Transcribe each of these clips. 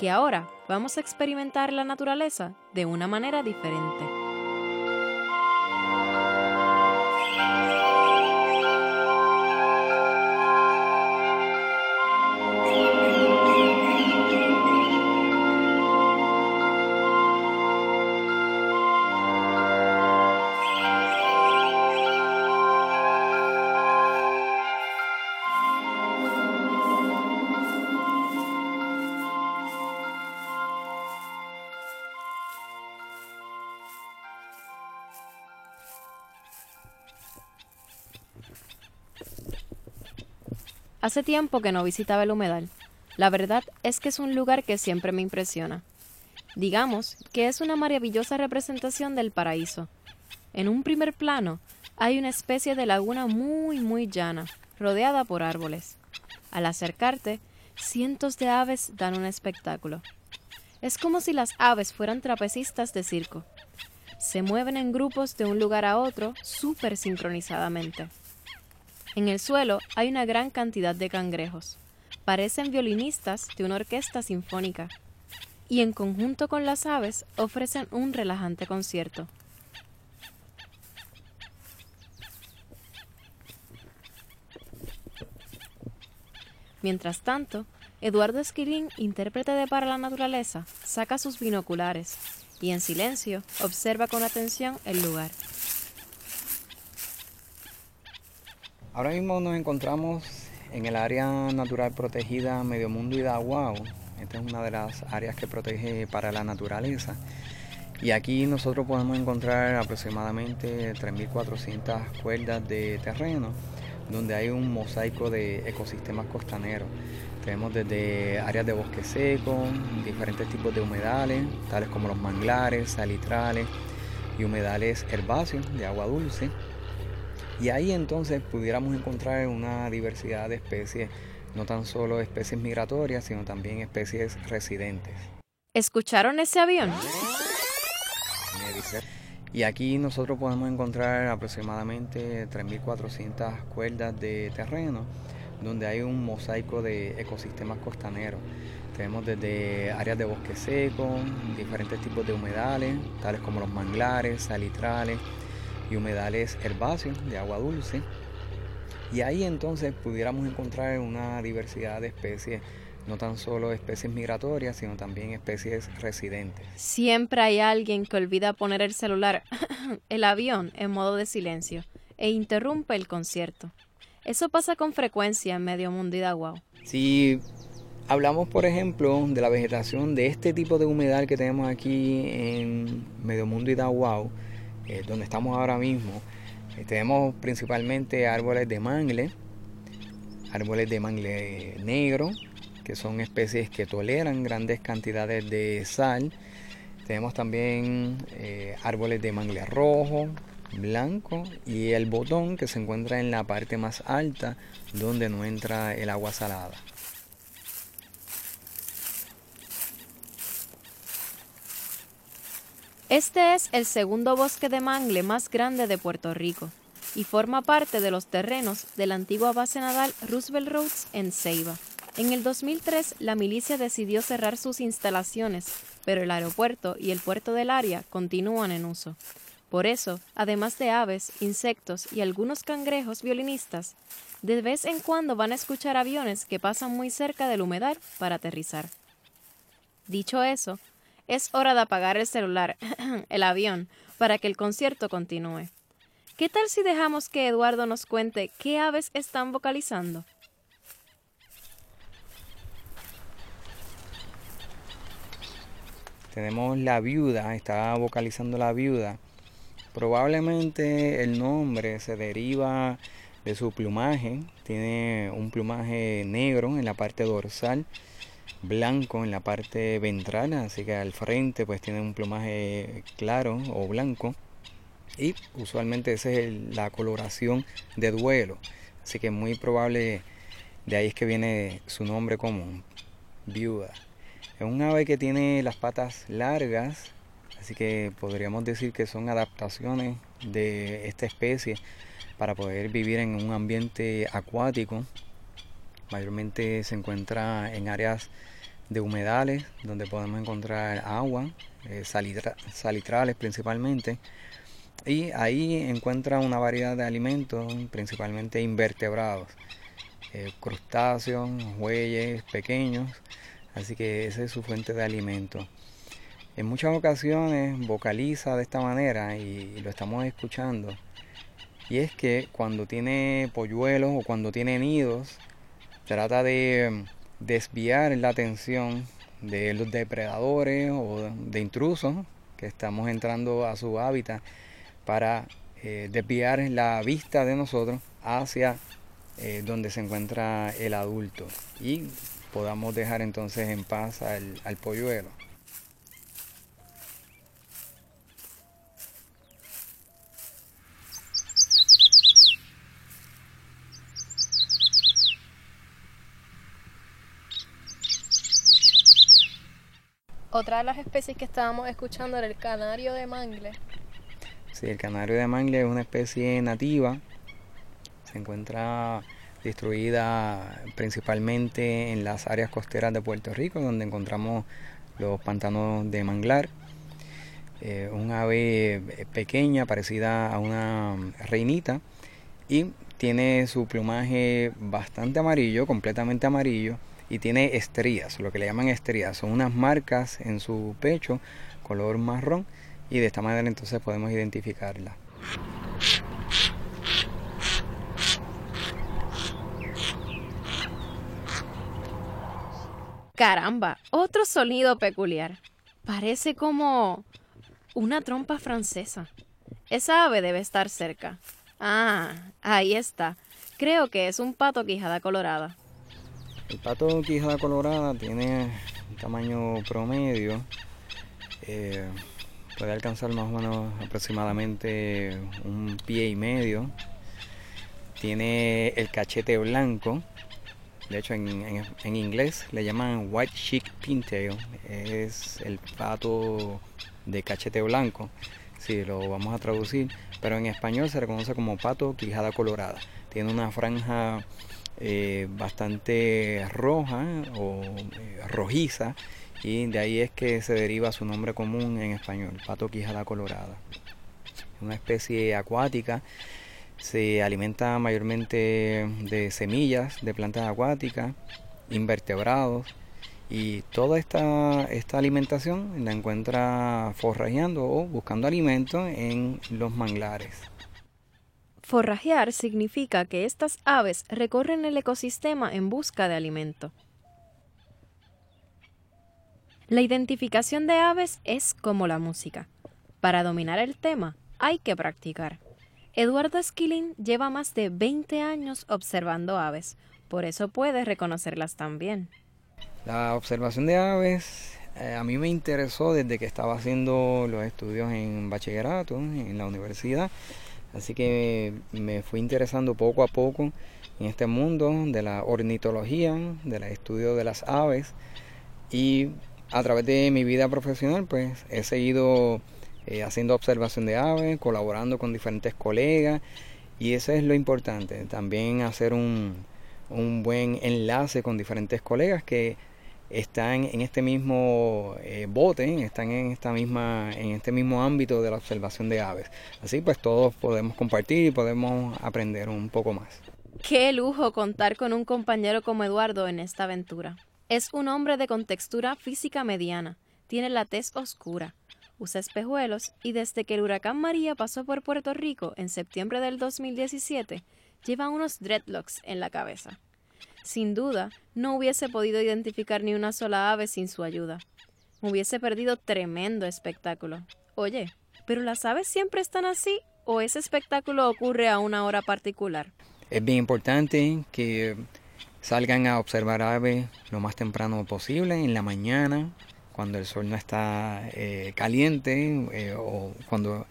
que ahora vamos a experimentar la naturaleza de una manera diferente. Hace tiempo que no visitaba el humedal. La verdad es que es un lugar que siempre me impresiona. Digamos que es una maravillosa representación del paraíso. En un primer plano hay una especie de laguna muy muy llana, rodeada por árboles. Al acercarte, cientos de aves dan un espectáculo. Es como si las aves fueran trapecistas de circo. Se mueven en grupos de un lugar a otro súper sincronizadamente. En el suelo hay una gran cantidad de cangrejos. Parecen violinistas de una orquesta sinfónica. Y en conjunto con las aves ofrecen un relajante concierto. Mientras tanto, Eduardo Esquilín, intérprete de Para la Naturaleza, saca sus binoculares y en silencio observa con atención el lugar. Ahora mismo nos encontramos en el área natural protegida Medio Mundo y Daguao. Esta es una de las áreas que protege para la naturaleza. Y aquí nosotros podemos encontrar aproximadamente 3.400 cuerdas de terreno, donde hay un mosaico de ecosistemas costaneros. Tenemos desde áreas de bosque seco, diferentes tipos de humedales, tales como los manglares, salitrales y humedales herbáceos de agua dulce y ahí entonces pudiéramos encontrar una diversidad de especies, no tan solo especies migratorias, sino también especies residentes. ¿Escucharon ese avión? Y aquí nosotros podemos encontrar aproximadamente 3.400 cuerdas de terreno, donde hay un mosaico de ecosistemas costaneros. Tenemos desde áreas de bosque seco, diferentes tipos de humedales, tales como los manglares, salitrales, y humedales herbáceos de agua dulce. Y ahí entonces pudiéramos encontrar una diversidad de especies, no tan solo especies migratorias, sino también especies residentes. Siempre hay alguien que olvida poner el celular, el avión, en modo de silencio e interrumpe el concierto. Eso pasa con frecuencia en Medio Mundo y Daguao. Si hablamos, por ejemplo, de la vegetación de este tipo de humedal que tenemos aquí en Medio Mundo y Daguao, eh, donde estamos ahora mismo, eh, tenemos principalmente árboles de mangle, árboles de mangle negro, que son especies que toleran grandes cantidades de sal. Tenemos también eh, árboles de mangle rojo, blanco y el botón que se encuentra en la parte más alta donde no entra el agua salada. Este es el segundo bosque de mangle más grande de Puerto Rico y forma parte de los terrenos de la antigua base naval Roosevelt Roads en Ceiba. En el 2003, la milicia decidió cerrar sus instalaciones, pero el aeropuerto y el puerto del área continúan en uso. Por eso, además de aves, insectos y algunos cangrejos violinistas, de vez en cuando van a escuchar aviones que pasan muy cerca del humedal para aterrizar. Dicho eso, es hora de apagar el celular, el avión, para que el concierto continúe. ¿Qué tal si dejamos que Eduardo nos cuente qué aves están vocalizando? Tenemos la viuda, está vocalizando la viuda. Probablemente el nombre se deriva de su plumaje. Tiene un plumaje negro en la parte dorsal, blanco en la parte ventral, así que al frente pues tiene un plumaje claro o blanco. Y usualmente esa es la coloración de duelo. Así que muy probable de ahí es que viene su nombre común, viuda. Es un ave que tiene las patas largas, así que podríamos decir que son adaptaciones de esta especie para poder vivir en un ambiente acuático. Mayormente se encuentra en áreas de humedales donde podemos encontrar agua, eh, salitrales principalmente. Y ahí encuentra una variedad de alimentos, principalmente invertebrados, eh, crustáceos, bueyes pequeños Así que esa es su fuente de alimento. En muchas ocasiones vocaliza de esta manera y lo estamos escuchando. Y es que cuando tiene polluelos o cuando tiene nidos, trata de desviar la atención de los depredadores o de intrusos que estamos entrando a su hábitat para eh, desviar la vista de nosotros hacia eh, donde se encuentra el adulto. Y podamos dejar entonces en paz al, al polluelo. Otra de las especies que estábamos escuchando era el canario de mangle. Sí, el canario de mangle es una especie nativa. Se encuentra distribuida principalmente en las áreas costeras de Puerto Rico, donde encontramos los pantanos de manglar. Eh, un ave pequeña, parecida a una reinita, y tiene su plumaje bastante amarillo, completamente amarillo, y tiene estrías, lo que le llaman estrías, son unas marcas en su pecho, color marrón, y de esta manera entonces podemos identificarla. Caramba, otro sonido peculiar. Parece como una trompa francesa. Esa ave debe estar cerca. Ah, ahí está. Creo que es un pato quijada colorada. El pato quijada colorada tiene un tamaño promedio. Eh, puede alcanzar más o menos aproximadamente un pie y medio. Tiene el cachete blanco de hecho, en, inglés le llaman White Chick Pintail. Es el pato de cachete blanco, si lo vamos a traducir. Pero en español se reconoce como pato quijada colorada. Tiene una franja eh, bastante roja o eh, rojiza y de ahí es que se deriva su nombre común en español, pato quijada colorada. Una especie acuática se alimenta mayormente de semillas de plantas acuáticas, invertebrados y toda esta, esta alimentación la encuentra forrajeando o buscando alimento en los manglares. Forrajear significa que estas aves recorren el ecosistema en busca de alimento. La identificación de aves es como la música. Para dominar el tema hay que practicar. Eduardo Esquilín lleva más de 20 años observando aves, por eso puede reconocerlas también. La observación de aves eh, a mí me interesó desde que estaba haciendo los estudios en bachillerato en la universidad, así que me fui interesando poco a poco en este mundo de la ornitología, del estudio de las aves. Y a través de mi vida profesional pues he seguido eh, haciendo observación de aves, colaborando con diferentes colegas. Y eso es lo importante, también hacer un, buen enlace con diferentes colegas que están en este mismo eh, bote, están en esta misma, en este mismo ámbito de la observación de aves. Así pues todos podemos compartir y podemos aprender un poco más. Qué lujo contar con un compañero como Eduardo en esta aventura. Es un hombre de contextura física mediana tiene la tez oscura, usa espejuelos y desde que el huracán María pasó por Puerto Rico en septiembre del 2017, lleva unos dreadlocks en la cabeza. Sin duda, no hubiese podido identificar ni una sola ave sin su ayuda. Hubiese perdido tremendo espectáculo. Oye, ¿pero las aves siempre están así o ese espectáculo ocurre a una hora particular? Es bien importante que salgan a observar aves lo más temprano posible, en la mañana, cuando el sol no está eh, caliente eh, o cuando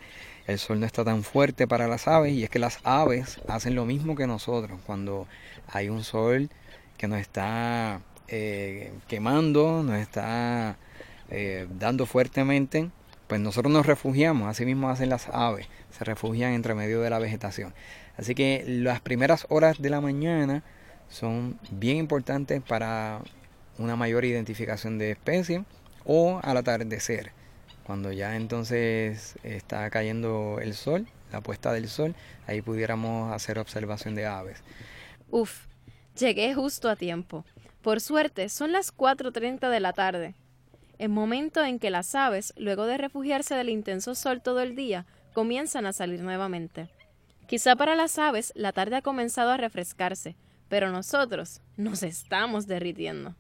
el sol no está tan fuerte para las aves. Y es que las aves hacen lo mismo que nosotros. Cuando hay un sol que nos está eh, quemando, nos está dando fuertemente, pues nosotros nos refugiamos. Así mismo hacen las aves, se refugian entre medio de la vegetación. Así que las primeras horas de la mañana son bien importantes para una mayor identificación de especies o al atardecer, cuando ya entonces está cayendo el sol, la puesta del sol, ahí pudiéramos hacer observación de aves. Uf, llegué justo a tiempo. Por suerte, son las 4.30 de la tarde, el momento en que las aves, luego de refugiarse del intenso sol todo el día, comienzan a salir nuevamente. Quizá para las aves la tarde ha comenzado a refrescarse, pero nosotros nos estamos derritiendo.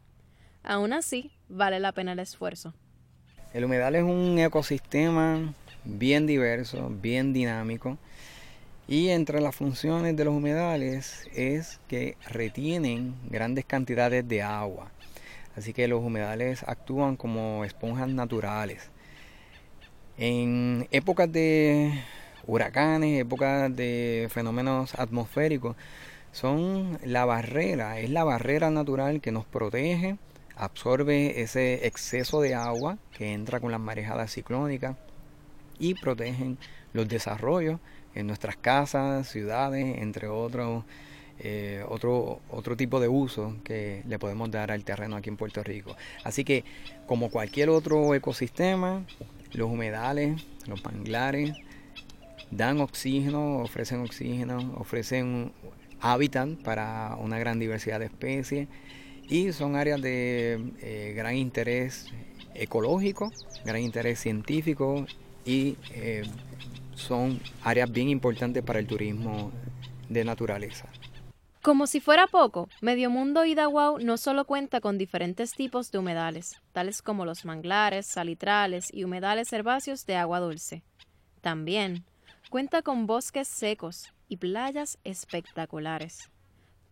Aún así, vale la pena el esfuerzo. El humedal es un ecosistema bien diverso, bien dinámico. Y entre las funciones de los humedales es que retienen grandes cantidades de agua. Así que los humedales actúan como esponjas naturales. En épocas de huracanes, épocas de fenómenos atmosféricos, son la barrera, es la barrera natural que nos protege, absorbe ese exceso de agua que entra con las marejadas ciclónicas y protegen los desarrollos en nuestras casas, ciudades, entre otros, eh, otro, otro tipo de uso que le podemos dar al terreno aquí en Puerto Rico. Así que, como cualquier otro ecosistema, los humedales, los manglares, dan oxígeno, ofrecen oxígeno, ofrecen hábitat para una gran diversidad de especies y son áreas de eh, gran interés ecológico, gran interés científico y eh, son áreas bien importantes para el turismo de naturaleza. Como si fuera poco, Medio Mundo Idawao no solo cuenta con diferentes tipos de humedales, tales como los manglares, salitrales y humedales herbáceos de agua dulce. También cuenta con bosques secos, y playas espectaculares.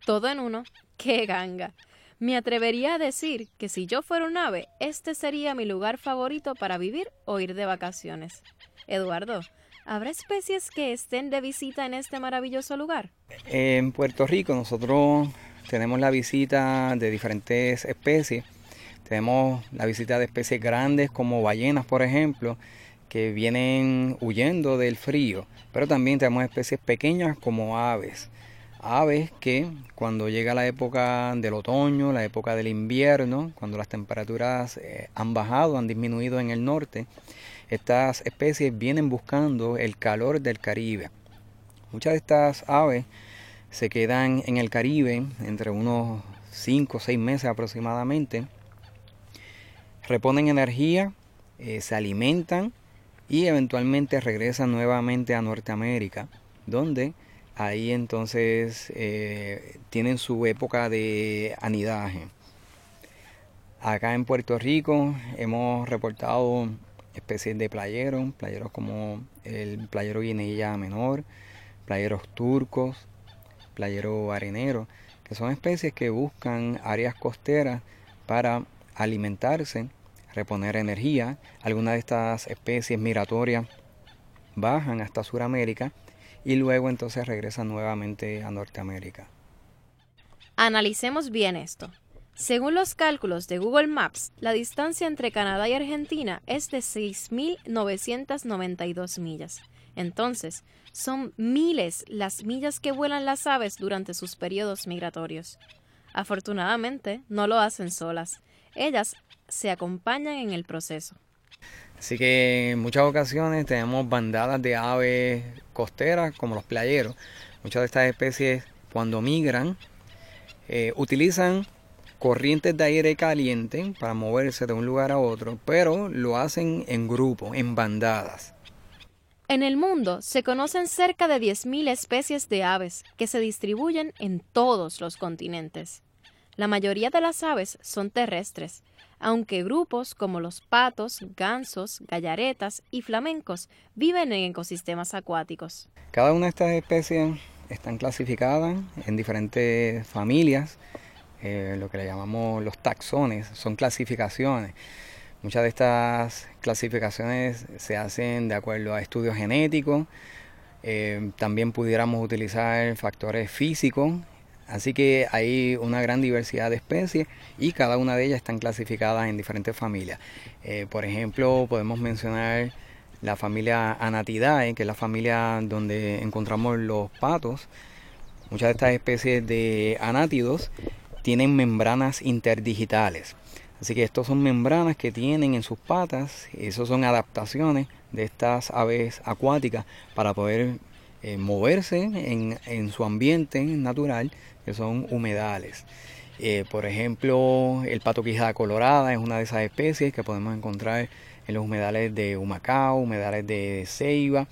Todo en uno, qué ganga. Me atrevería a decir que si yo fuera un ave, este sería mi lugar favorito para vivir o ir de vacaciones. Eduardo, ¿habrá especies que estén de visita en este maravilloso lugar? En Puerto Rico nosotros tenemos la visita de diferentes especies. Tenemos la visita de especies grandes como ballenas, por ejemplo, que vienen huyendo del frío, pero también tenemos especies pequeñas como aves. Aves que cuando llega la época del otoño, la época del invierno, cuando las temperaturas eh, han bajado, han disminuido en el norte, estas especies vienen buscando el calor del Caribe. Muchas de estas aves se quedan en el Caribe entre unos 5 o 6 meses aproximadamente, reponen energía, eh, se alimentan y eventualmente regresan nuevamente a Norteamérica, donde ahí entonces eh, tienen su época de anidaje. Acá en Puerto Rico hemos reportado especies de playeros, playeros como el playero guineilla menor, playeros turcos, playero arenero, que son especies que buscan áreas costeras para alimentarse reponer energía. Algunas de estas especies migratorias bajan hasta Sudamérica y luego entonces regresan nuevamente a Norteamérica. Analicemos bien esto. Según los cálculos de Google Maps, la distancia entre Canadá y Argentina es de 6.992 millas. Entonces, son miles las millas que vuelan las aves durante sus periodos migratorios. Afortunadamente, no lo hacen solas. Ellas se acompañan en el proceso. Así que en muchas ocasiones tenemos bandadas de aves costeras como los playeros. Muchas de estas especies cuando migran eh, utilizan corrientes de aire caliente para moverse de un lugar a otro, pero lo hacen en grupo, en bandadas. En el mundo se conocen cerca de 10.000 especies de aves que se distribuyen en todos los continentes. La mayoría de las aves son terrestres, aunque grupos como los patos, gansos, gallaretas y flamencos viven en ecosistemas acuáticos. Cada una de estas especies están clasificadas en diferentes familias, eh, lo que le llamamos los taxones, son clasificaciones. Muchas de estas clasificaciones se hacen de acuerdo a estudios genéticos. Eh, también pudiéramos utilizar factores físicos. Así que hay una gran diversidad de especies y cada una de ellas están clasificadas en diferentes familias. Eh, por ejemplo, podemos mencionar la familia Anatidae, que es la familia donde encontramos los patos. Muchas de estas especies de anátidos tienen membranas interdigitales. Así que estos son membranas que tienen en sus patas, esos son adaptaciones de estas aves acuáticas para poder eh, moverse en, su ambiente natural, que son humedales. Eh, por ejemplo, el pato quijada colorada es una de esas especies que podemos encontrar en los humedales de Humacao, humedales de Ceiba.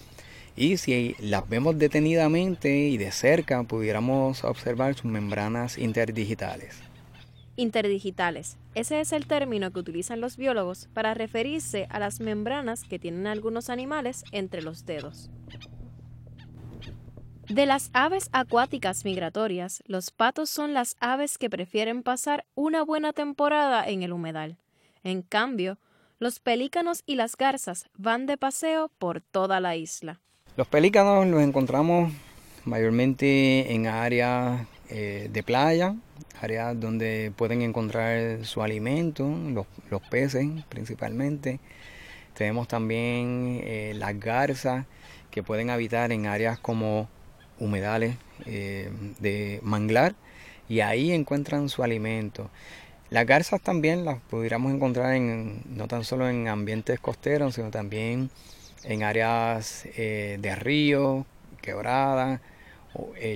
Y si las vemos detenidamente y de cerca, pudiéramos observar sus membranas interdigitales. Interdigitales. Ese es el término que utilizan los biólogos para referirse a las membranas que tienen algunos animales entre los dedos. De las aves acuáticas migratorias, los patos son las aves que prefieren pasar una buena temporada en el humedal. En cambio, los pelícanos y las garzas van de paseo por toda la isla. Los pelícanos los encontramos mayormente en áreas eh, de playa, áreas donde pueden encontrar su alimento, los, peces principalmente. Tenemos también eh, las garzas que pueden habitar en áreas como humedales eh, de manglar y ahí encuentran su alimento. Las garzas también las pudiéramos encontrar en, no tan solo en ambientes costeros, sino también en áreas eh, de ríos, quebradas,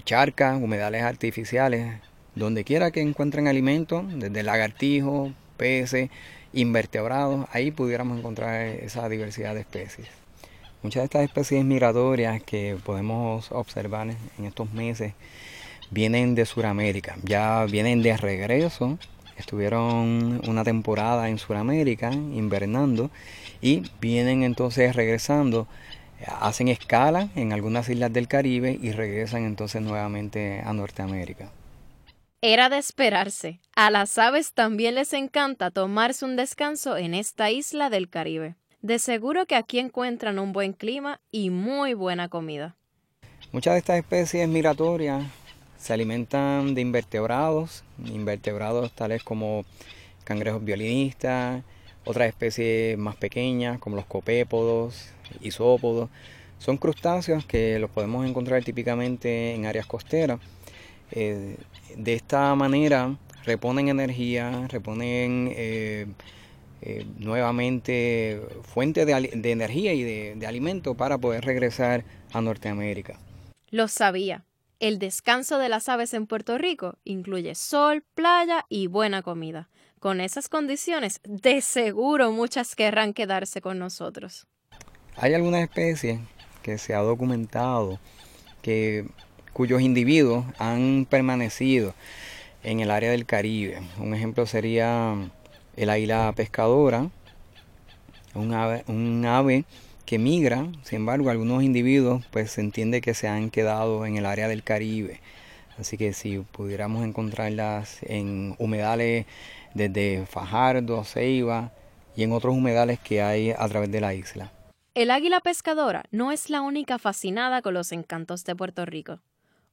charcas, humedales artificiales, donde quiera que encuentren alimentos, desde lagartijos, peces, invertebrados, ahí pudiéramos encontrar esa diversidad de especies. Muchas de estas especies migratorias que podemos observar en estos meses vienen de Sudamérica, ya vienen de regreso, estuvieron una temporada en Sudamérica invernando y vienen entonces regresando, hacen escala en algunas islas del Caribe y regresan entonces nuevamente a Norteamérica. Era de esperarse. A las aves también les encanta tomarse un descanso en esta isla del Caribe. De seguro que aquí encuentran un buen clima y muy buena comida. Muchas de estas especies migratorias se alimentan de invertebrados, invertebrados tales como cangrejos violinistas, otras especies más pequeñas como los copépodos, isópodos. Son crustáceos que los podemos encontrar típicamente en áreas costeras eh, de esta manera reponen energía, reponen eh, eh, nuevamente fuentes de, energía y de, de alimento para poder regresar a Norteamérica. Lo sabía. El descanso de las aves en Puerto Rico incluye sol, playa y buena comida. Con esas condiciones, de seguro muchas querrán quedarse con nosotros. Hay algunas especies que se ha documentado que cuyos individuos han permanecido en el área del Caribe. Un ejemplo sería el águila pescadora, un ave, que migra, sin embargo algunos individuos pues se entiende que se han quedado en el área del Caribe. Así que si pudiéramos encontrarlas en humedales desde Fajardo, Ceiba y en otros humedales que hay a través de la isla. El águila pescadora no es la única fascinada con los encantos de Puerto Rico.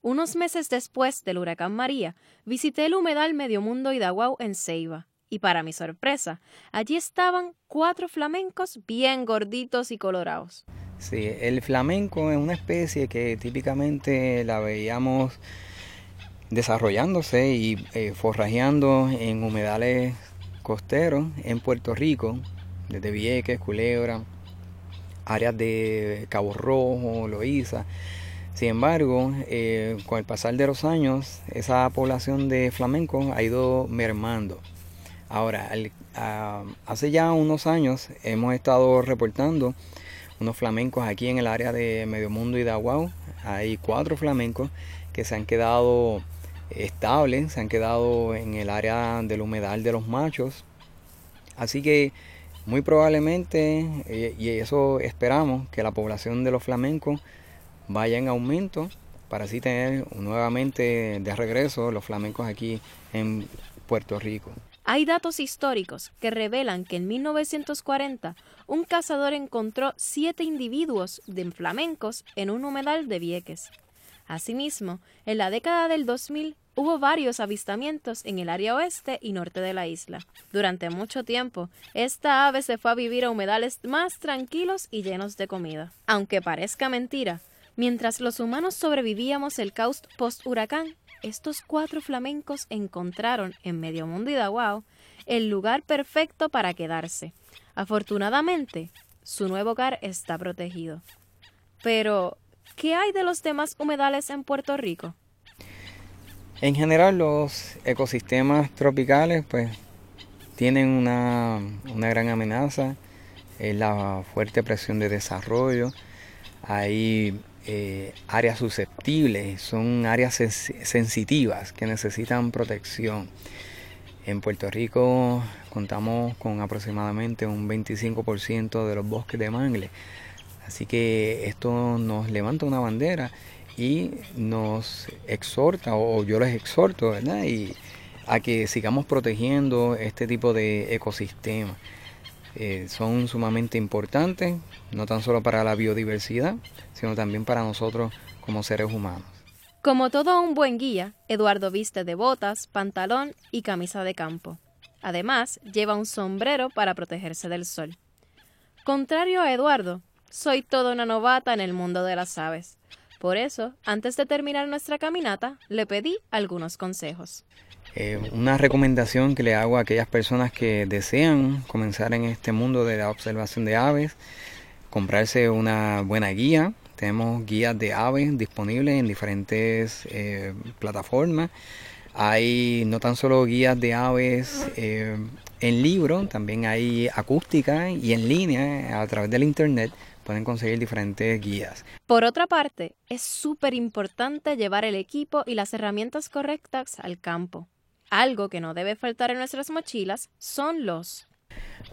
Unos meses después del huracán María, visité el humedal Medio Mundo Idaguau en Ceiba. Y para mi sorpresa, allí estaban cuatro flamencos bien gorditos y colorados. Sí, el flamenco es una especie que típicamente la veíamos desarrollándose y eh, forrajeando en humedales costeros en Puerto Rico, desde Vieques, Culebra, áreas de Cabo Rojo, Loíza. Sin embargo, eh, con el pasar de los años, esa población de flamencos ha ido mermando. Ahora, hace ya unos años hemos estado reportando unos flamencos aquí en el área de Medio Mundo y de Aguao. Hay cuatro flamencos que se han quedado estables, se han quedado en el área del humedal de los machos. Así que muy probablemente, eh, y eso esperamos, que la población de los flamencos vaya en aumento para así tener nuevamente de regreso los flamencos aquí en Puerto Rico. Hay datos históricos que revelan que en 1940 un cazador encontró siete individuos de flamencos en un humedal de Vieques. Asimismo, en la década del 2000 hubo varios avistamientos en el área oeste y norte de la isla. Durante mucho tiempo, esta ave se fue a vivir a humedales más tranquilos y llenos de comida. Aunque parezca mentira, mientras los humanos sobrevivíamos el caos post-huracán, estos cuatro flamencos encontraron en Medio Mundo y el lugar perfecto para quedarse. Afortunadamente, su nuevo hogar está protegido. Pero, ¿qué hay de los demás humedales en Puerto Rico? En general, los ecosistemas tropicales, pues, tienen una, una gran amenaza, es la fuerte presión de desarrollo, hay eh, áreas susceptibles, son áreas sensitivas que necesitan protección. En Puerto Rico contamos con aproximadamente un 25% de los bosques de mangle, así que esto nos levanta una bandera y nos exhorta, o yo les exhorto, ¿verdad? Y a que sigamos protegiendo este tipo de ecosistemas. Eh, son sumamente importantes, no tan solo para la biodiversidad, sino también para nosotros como seres humanos. Como todo un buen guía, Eduardo viste de botas, pantalón y camisa de campo. Además, lleva un sombrero para protegerse del sol. Contrario a Eduardo, soy toda una novata en el mundo de las aves. Por eso, antes de terminar nuestra caminata, le pedí algunos consejos. Eh, una recomendación que le hago a aquellas personas que desean comenzar en este mundo de la observación de aves, comprarse una buena guía. Tenemos guías de aves disponibles en diferentes eh, plataformas. Hay no tan solo guías de aves eh, en libro, también hay acústica y en línea a través del internet pueden conseguir diferentes guías. Por otra parte, es súper importante llevar el equipo y las herramientas correctas al campo. Algo que no debe faltar en nuestras mochilas son los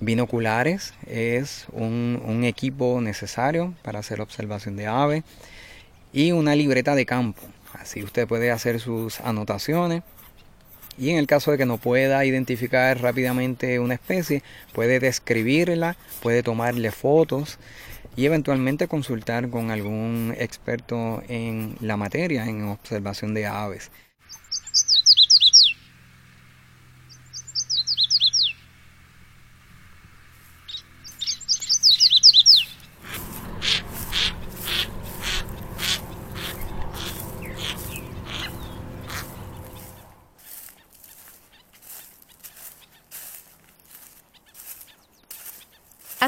binoculares. Es un, equipo necesario para hacer observación de aves y una libreta de campo. Así usted puede hacer sus anotaciones y en el caso de que no pueda identificar rápidamente una especie, puede describirla, puede tomarle fotos y eventualmente consultar con algún experto en la materia, en observación de aves.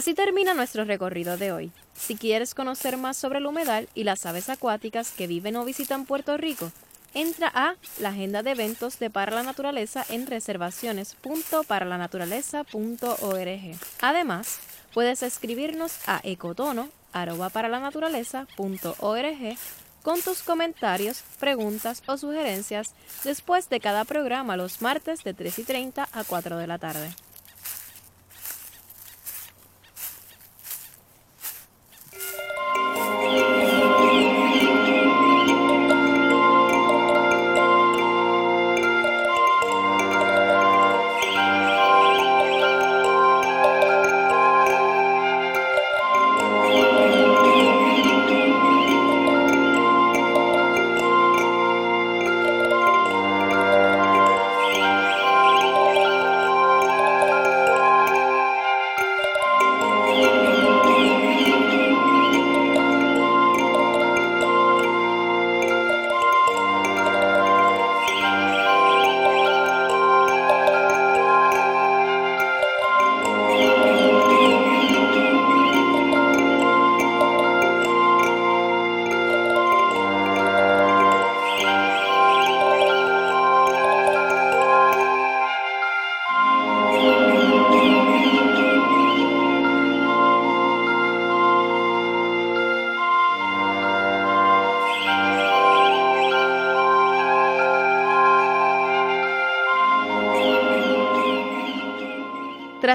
Así termina nuestro recorrido de hoy. Si quieres conocer más sobre el humedal y las aves acuáticas que viven o visitan Puerto Rico, entra a la agenda de eventos de Para la Naturaleza en reservaciones.paralanaturaleza.org. Además, puedes escribirnos a ecotono@paralanaturaleza.org con tus comentarios, preguntas o sugerencias después de cada programa los martes de 3 y 30 a 4 de la tarde.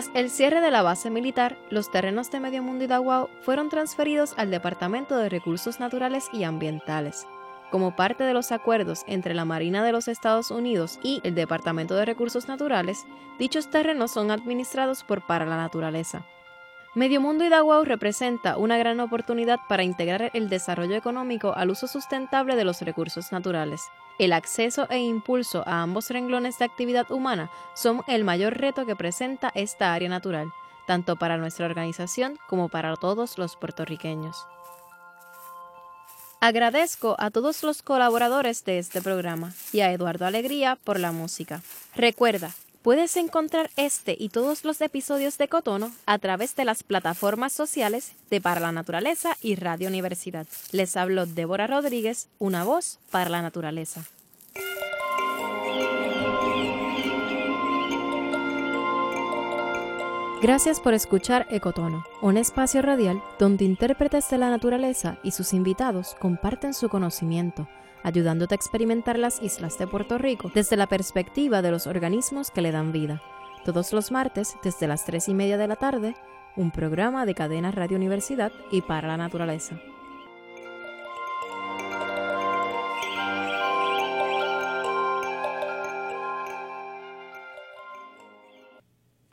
Tras el cierre de la base militar, los terrenos de Medio Mundo y Daguao fueron transferidos al Departamento de Recursos Naturales y Ambientales. Como parte de los acuerdos entre la Marina de los Estados Unidos y el Departamento de Recursos Naturales, dichos terrenos son administrados por Para la Naturaleza. Medio Mundo Daguao representa una gran oportunidad para integrar el desarrollo económico al uso sustentable de los recursos naturales. El acceso e impulso a ambos renglones de actividad humana son el mayor reto que presenta esta área natural, tanto para nuestra organización como para todos los puertorriqueños. Agradezco a todos los colaboradores de este programa y a Eduardo Alegría por la música. Recuerda, Puedes encontrar este y todos los episodios de Cotono a través de las plataformas sociales de Para la Naturaleza y Radio Universidad. Les hablo Débora Rodríguez, una voz para la naturaleza. Gracias por escuchar Ecotono, un espacio radial donde intérpretes de la naturaleza y sus invitados comparten su conocimiento ayudándote a experimentar las islas de Puerto Rico desde la perspectiva de los organismos que le dan vida. Todos los martes, desde las 3 y media de la tarde, un programa de cadena Radio Universidad y para la naturaleza.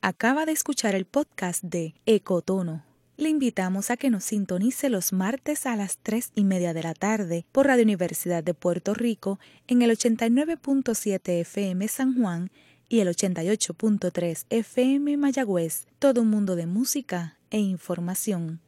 Acaba de escuchar el podcast de Ecotono le invitamos a que nos sintonice los martes a las 3 y media de la tarde por Radio Universidad de Puerto Rico en el 89.7 FM San Juan y el 88.3 FM Mayagüez. Todo un mundo de música e información.